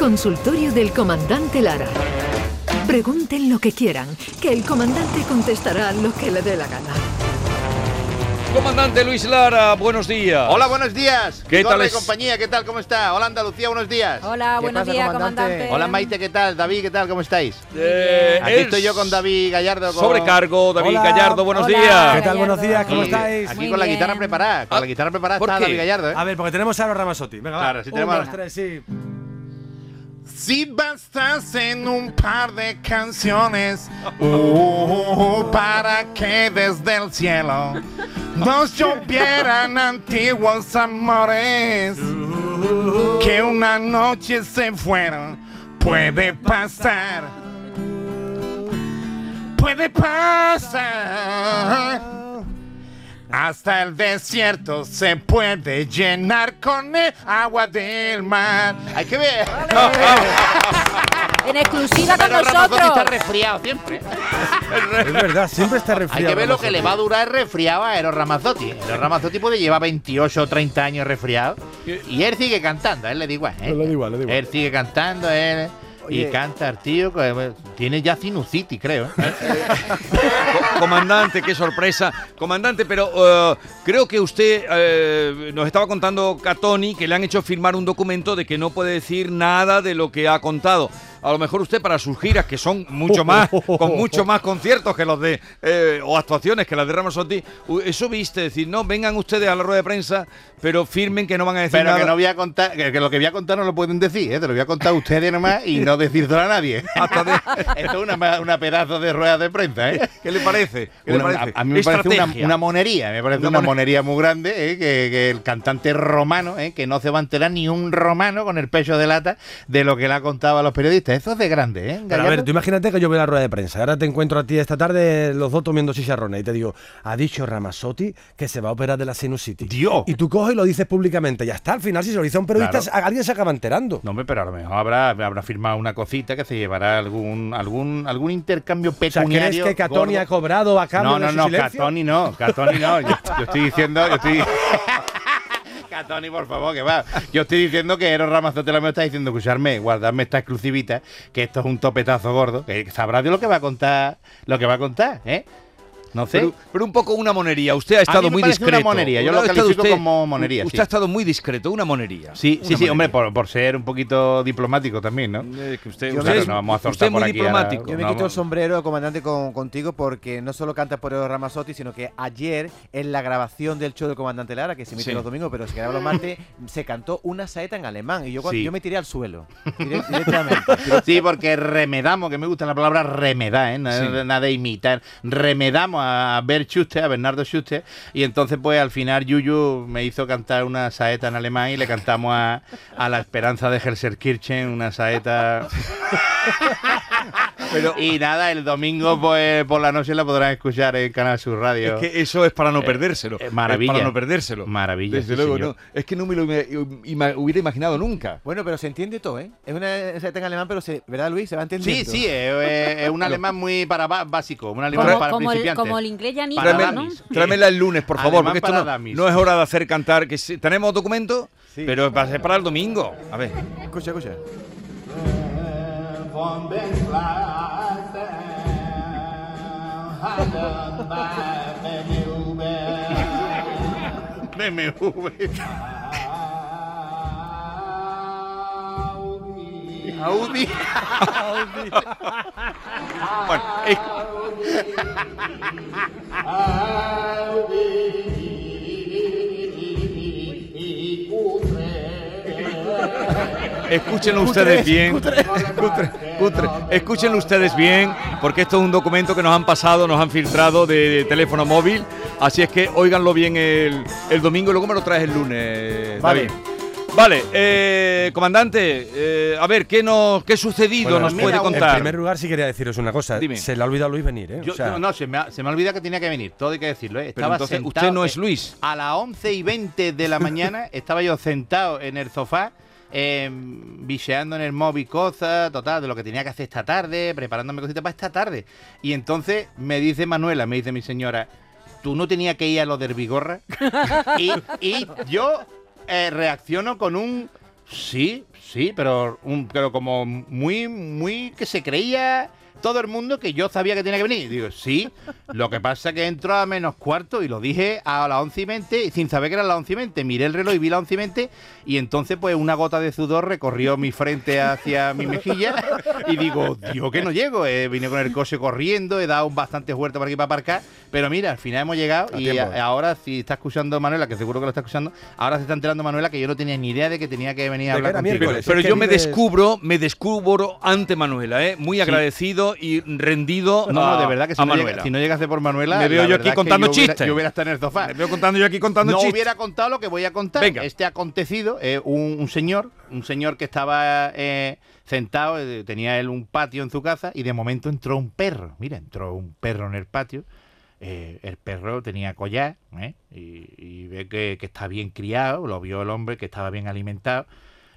Consultorio del Comandante Lara. Pregunten lo que quieran, que el comandante contestará lo que le dé la gana. Comandante Luis Lara, buenos días. Hola, buenos días. ¿Qué Vigorra tal es? compañía, ¿qué tal? ¿Cómo está? Hola, Andalucía, buenos días. Hola, ¿Qué buenos días, comandante? comandante. Hola, Maite, ¿qué tal? David, ¿qué tal? ¿Cómo estáis? Eh, Aquí el estoy yo con David Gallardo. con- Sobrecargo, David Hola. Gallardo, buenos Hola. días. ¿Qué tal? Buenos días, ¿cómo Aquí, estáis? Aquí Muy con la bien. guitarra preparada. Con Ah, la guitarra preparada ¿por está qué? David Gallardo, ¿eh? A ver, porque tenemos a los Ramazotti. Venga, va. Claro, sí Un, tenemos- dos, tres, sí. Si bastas en un par de canciones uh, para que desde el cielo nos llovieran antiguos amores que una noche se fueron, puede pasar, puede pasar. Hasta el desierto se puede llenar con el agua del mar. Hay que ver. En exclusiva con Pero Ramazotti está nosotros. resfriado siempre. Es verdad, siempre está Hay resfriado. que ver lo que le va a durar el resfriado a Eros Ramazzotti. Eros Ramazzotti puede llevar 28 o 30 años resfriado. Y él sigue cantando, a él le da igual. ¿eh? Le da igual, le da igual. Él sigue cantando, él. Y canta el tío, que tiene ya sinusitis, creo. ¿eh? Co- Comandante, qué sorpresa. Comandante, pero eh, creo que usted eh, nos estaba contando Catoni que le han hecho firmar un documento de que no puede decir nada de lo que ha contado. A lo mejor usted para sus giras, que son mucho más, con mucho más conciertos que los de, eh, o actuaciones que las de Ramazotti, u- eso viste, decir, no, vengan ustedes a la rueda de prensa, pero firmen que no van a decir Pero nada. que no voy a contar, que, que lo que voy a contar no lo pueden decir, ¿eh? te lo voy a contar a ustedes nomás y no decírselo a nadie. Hasta de- Esto es una, una pedazo de rueda de prensa, ¿eh? ¿Qué le parece? ¿Qué le Una- parece? A, a mí me parece una, monería, me parece Una una, mone- monería muy grande, ¿eh? que, que el cantante romano, ¿eh? que no se va a enterar ni un romano con el pecho de lata de lo que le ha contado a los periodistas. Eso es de grande, ¿eh? Pero a ver, tú imagínate que yo a la rueda de prensa. Ahora te encuentro a ti esta tarde los dos comiendo chicharrones y te digo, ha dicho Ramazotti que se va a operar de la sinusitis. Dios. Y tú coges y lo dices públicamente. Ya está, al final, si se lo dice a un periodista, Claro. alguien se acaba enterando. No, hombre, pero a lo mejor habrá, habrá firmado una cosita que se llevará algún algún algún intercambio O sea, pecuniario. ¿crees que Catoni gordo? A cambio No, de no, su no, silencio? Catoni no, Catoni no. Yo, yo estoy diciendo, yo estoy. Catoni, por favor, que va. Yo estoy diciendo que Eros Ramazotti me está diciendo, escucharme, guardarme esta exclusivita, que esto es un topetazo gordo, que sabrá de lo que va a contar, lo que va a contar, ¿eh? No sé. Pero, pero un poco una monería. Usted ha estado mí me muy parece una discreto. monería, yo lo estado califico como monería, Usted sí. ha estado muy discreto, una monería. Sí, sí, Una sí, hombre, por, por ser un poquito diplomático también, ¿no? Eh, que usted, Yo usted creo es, no vamos a usted es muy por aquí a- diplomático. Yo me No, quito el sombrero, comandante, con, contigo porque no solo canta por Eros Ramazzotti, sino que ayer en la grabación del show del comandante Lara, que se emite Sí. los domingos, pero se graba los martes, se cantó una saeta en alemán y yo, cuando- Sí. yo me tiré al suelo, direct- directamente. Sí, porque remedamos, que me gusta la palabra remedar, ¿eh? nada, Sí. nada de imitar. Remedamos a Bert Schuster, a Bernardo Schuster, y entonces, pues al final, Yuyu me hizo cantar una saeta en alemán y le cantamos a, a la esperanza de Herserkirchen una saeta. Pero Y nada, el domingo, pues por la noche la podrán escuchar en Canal Sur Radio. es que eso es para no Eh, perdérselo. eh, Es maravilla. para no perdérselo. Maravilla, Desde sí, luego, señor. no. Es que no me lo ima- ima- hubiera imaginado nunca. Bueno, pero se entiende todo, ¿eh? Es una saeta en alemán, pero se, ¿verdad, Luis? Se va Sí, entendiendo. sí, es, es- es un alemán muy para básico, un alemán Como, para como el, principiantes. Como el inglés ya ni Para Tráeme- ¿no? Tráemela el lunes, por favor, porque esto para no, es hora de hacer cantar. Que sí- tenemos documento, Sí. pero va a ser para el domingo. A ver. Escucha, escucha. BMW. Audi. Bueno, es- Escúchenlo ustedes bien. Cutre, cutre. Escúchenlo ustedes bien, porque esto es un documento que nos han pasado, nos han filtrado de teléfono móvil. Así es que óiganlo bien el, el domingo y luego me lo traes el lunes. Vale. David. Vale, eh, comandante, eh, a ver, ¿qué, nos, qué sucedido Bueno, nos mira, puede en En contar? primer lugar, sí quería deciros una cosa. Dime. Se le ha olvidado a Luis venir, ¿eh? Yo- O sea, yo- no, se me, ha, se me ha olvidado que tenía que venir, todo hay que decirlo. ¿eh? Pero entonces sentado, usted no es eh, Luis. A las 11 y 20 de la mañana estaba yo sentado en el sofá, eh, bicheando en el móvil cosas, total, de lo que tenía que hacer esta tarde, preparándome cositas para esta tarde. Y entonces me dice Manuela, me dice mi señora, ¿tú no tenías que ir a lo del Vigorra? y, y yo eh, reacciono con un Sí, sí, pero, un, pero como muy, muy que se creía todo el mundo que yo sabía que tenía que venir. Digo, sí, lo que pasa es que entró a menos cuarto y lo dije a las once y veinte, y sin saber que era las once y veinte. Miré el reloj y vi las once y veinte, y entonces pues una gota de sudor recorrió mi frente hacia mi mejilla, y digo, Dios que no llego. Eh, vine con el coche corriendo, he dado bastante vuelta para aquí para aparcar, pero mira, al final hemos llegado, A y a- ahora si está escuchando Manuela, que seguro que lo está escuchando, ahora se está enterando Manuela que yo no tenía ni idea de que tenía que venir a hablar. Pero es que yo me descubro, me descubro ante Manuela, ¿eh? muy agradecido y rendido No, no, de verdad que si no, llega- si no llegase por Manuela, Me veo yo aquí contando yo hubiera- chistes. Yo hubiera estado en el sofá. Me veo contando yo aquí contando no chistes. hubiera contado lo que voy a contar. Venga. Este acontecido, eh, un, un señor, un señor que estaba eh, sentado, eh, tenía él un patio en su casa y de momento entró un perro. Mira, entró un perro en el patio. eh, el perro tenía collar ¿eh? y, y ve que, que está bien criado, lo vio el hombre que estaba bien alimentado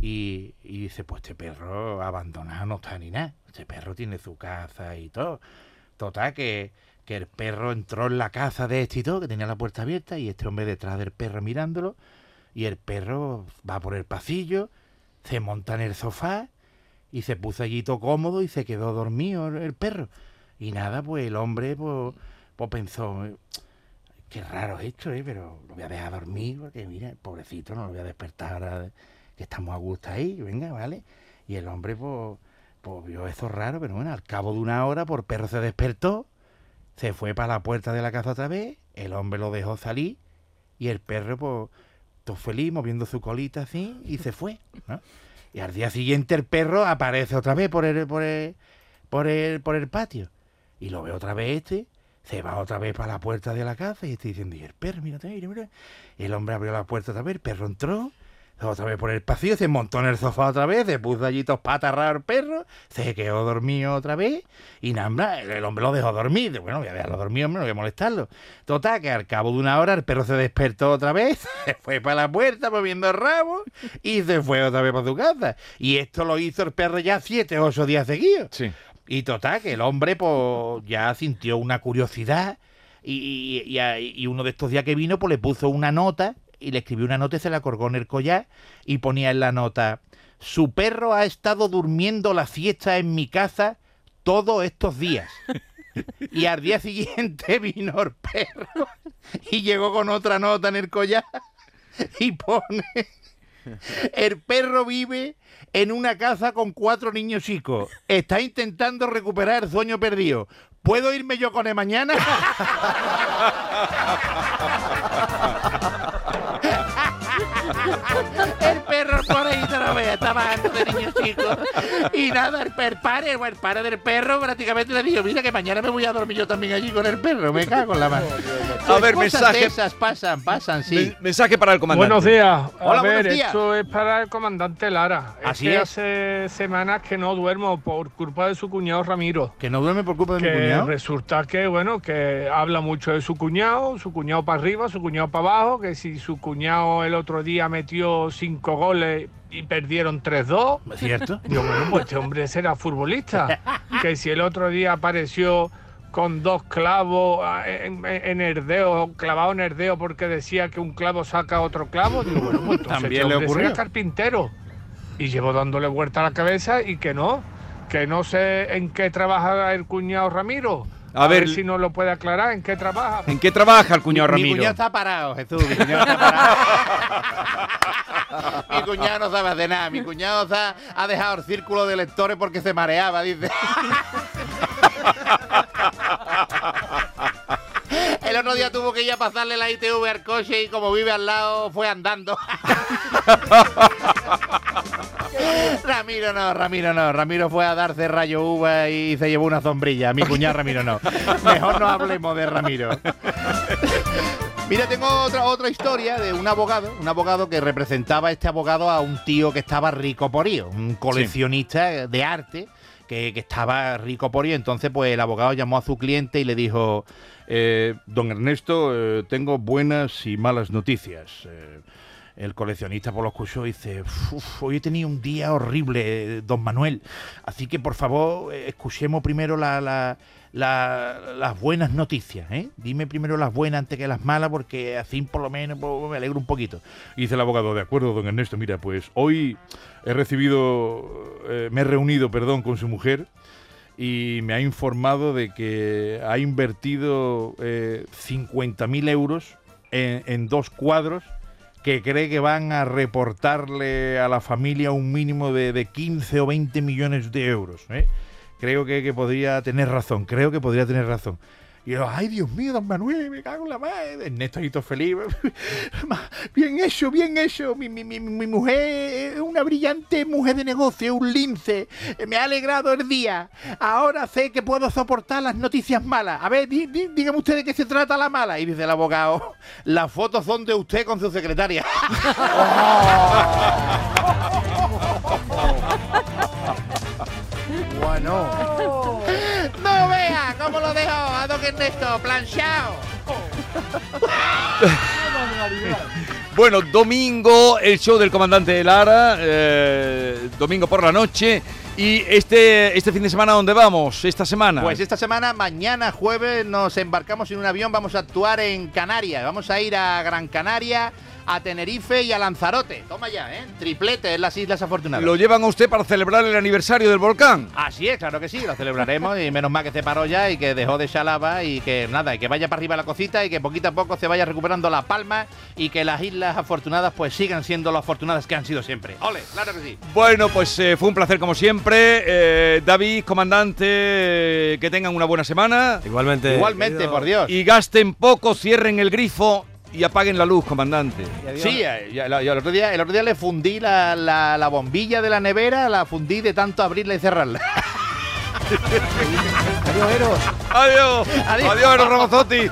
y, dice, pues este perro abandonado no está ni nada, este perro tiene su casa y todo. Total, que, que el perro entró en la casa de este y todo, que tenía la puerta abierta, y este hombre detrás del perro mirándolo, y el perro va por el pasillo, se monta en el sofá, y se puso allí todo cómodo y se quedó dormido el, perro. Y nada, pues el hombre pues, pues pensó, "Eh, qué raro esto, ¿eh? pero lo voy a dejar dormir, porque mira, pobrecito, no lo voy a despertar ahora que estamos a gusto ahí, venga, ¿vale? Y el hombre pues, pues vio eso raro, pero bueno, al cabo de una hora, por perro se despertó, se fue para la puerta de la casa otra vez, el hombre lo dejó salir y el perro, pues, todo feliz, moviendo su colita así, y se fue. Y al día siguiente el perro aparece otra vez por el, por el, por el, por el patio. Y lo ve otra vez este, se va otra vez para la puerta de la casa y está diciendo, y el perro, mira, mira. Y el hombre abrió la puerta otra vez, el perro entró, otra vez por el pasillo, se montó en el sofá otra vez, se puso allí dos patas raras el perro, se quedó dormido otra vez, y nada, el, hombre lo dejó dormir. Bueno, voy a dejarlo dormido, hombre, no voy a molestarlo. Total, que al cabo de una hora el perro se despertó otra vez, se fue para la puerta moviendo rabo y se fue otra vez para su casa. Y esto lo hizo el perro ya siete o ocho días seguidos. Sí. Y total, que el hombre pues ya sintió una curiosidad y, y- y uno de estos días que vino pues le puso una nota y le escribió una nota y se la colgó en el collar y ponía en la nota, su perro ha estado durmiendo la siesta en mi casa todos estos días. Y al día siguiente vino el perro y llegó con otra nota en el collar y pone, el perro vive en una casa con cuatro niños chicos. Está intentando recuperar el sueño perdido. ¿Puedo irme yo con él mañana? Ele estaba harto de niños chicos. Y nada, el, per- padre, el padre del perro prácticamente le dijo, mira que mañana me voy a dormir yo también allí con el perro. Me cago en la mano. A ver, Cosas mensaje- esas pasan, pasan, sí. Men- Mensaje para el comandante. Buenos días. Hola, a ver, buenos días. esto es para el comandante Lara. Así es que es. hace semanas que no duermo por culpa de su cuñado Ramiro. Que no duerme por culpa de mi cuñado. resulta que, bueno, que habla mucho de su cuñado, su cuñado para arriba, su cuñado para abajo, que si su cuñado el otro día metió cinco goles y perdieron 3-2, ¿Es cierto? Digo, bueno, pues este hombre será futbolista. Que si el otro día apareció con dos clavos ah, en, en- dedo, clavado en el dedo porque decía que un clavo saca otro clavo, digo, bueno, pues entonces También este le ocurrió. será carpintero. Y llevo dándole vuelta a la cabeza y que no, que no sé en qué trabaja el cuñado Ramiro. A ver, si nos lo puede aclarar, en qué trabaja. ¿En qué trabaja el cuñado Mi Ramiro? cuñado está parado, Jesús. Mi cuñado está parado. mi cuñado no sabe hacer nada. Mi cuñado ha, ha dejado el círculo de lectores porque se mareaba, dice. El otro día tuvo que ir a pasarle la ITV al coche y como vive al lado fue andando. Ramiro no, Ramiro no. Ramiro fue a darse rayo uva y se llevó una sombrilla. Mi cuñado Ramiro no. Mejor no hablemos de Ramiro. Mira, tengo otra, otra historia de un abogado, un abogado que representaba a este abogado a un tío que estaba rico por ello, un coleccionista de arte que, que estaba rico por ello. Entonces, pues el abogado llamó a su cliente y le dijo, eh, don Ernesto, eh, tengo buenas y malas noticias. Eh, el coleccionista por los escuchó dice, "Uf, hoy he tenido un día horrible, don Manuel. Así que por favor, eh, escuchemos primero la- la- la- las buenas noticias. ¿eh? Dime primero las buenas antes que las malas, porque así por lo menos pues, me alegro un poquito. Y dice el abogado, de acuerdo, don Ernesto, mira, pues hoy he recibido, eh, me he reunido, perdón, con su mujer y me ha informado de que ha invertido eh, 50.000 euros en, en dos cuadros que cree que van a reportarle a la familia un mínimo de, de 15 o 20 millones de euros. ¿eh? Creo que, que podría tener razón, creo que podría tener razón. Y yo, ay Dios mío, don Manuel, me cago en la madre. Ernesto Hito feliz. Bien hecho, bien hecho. Mi, mi, mi, mi mujer es una brillante mujer de negocio, un lince. Me ha alegrado el día. Ahora sé que puedo soportar las noticias malas. A ver, dígame usted de qué se trata la mala. Y dice el abogado, las fotos son de usted con su secretaria. Bueno. no vea cómo lo dejo a don Ernesto, planchado. Bueno, domingo, el show del comandante Lara, eh, domingo por la noche. Y este, este fin de semana, ¿dónde vamos? Esta semana. Pues esta semana, mañana jueves, nos embarcamos en un avión, vamos a actuar en Canarias. Vamos a ir a Gran Canaria, a Tenerife y a Lanzarote. Toma ya, ¿eh? Triplete en las Islas Afortunadas. ¿Lo llevan a usted para celebrar el aniversario del volcán? Así es, claro que sí, lo celebraremos y menos mal que se paró ya y que dejó de echar lava y que nada, y que vaya para arriba la cosita y que poquito a poco se vaya recuperando la palma y que las Islas Afortunadas pues sigan siendo lo afortunadas que han sido siempre. ¡Ole! Claro que sí. Bueno, pues eh, fue un placer como siempre. Eh, David, comandante, eh, que tengan una buena semana. Igualmente. Igualmente, querido- por Dios. Y gasten poco, cierren el grifo y apaguen la luz, comandante. Sí, eh, el, otro día, el otro día le fundí la, la- la bombilla de la nevera, la fundí de tanto abrirla y cerrarla. Adiós, Eros. Adiós. Adiós. Adiós, Eros Ramazzotti.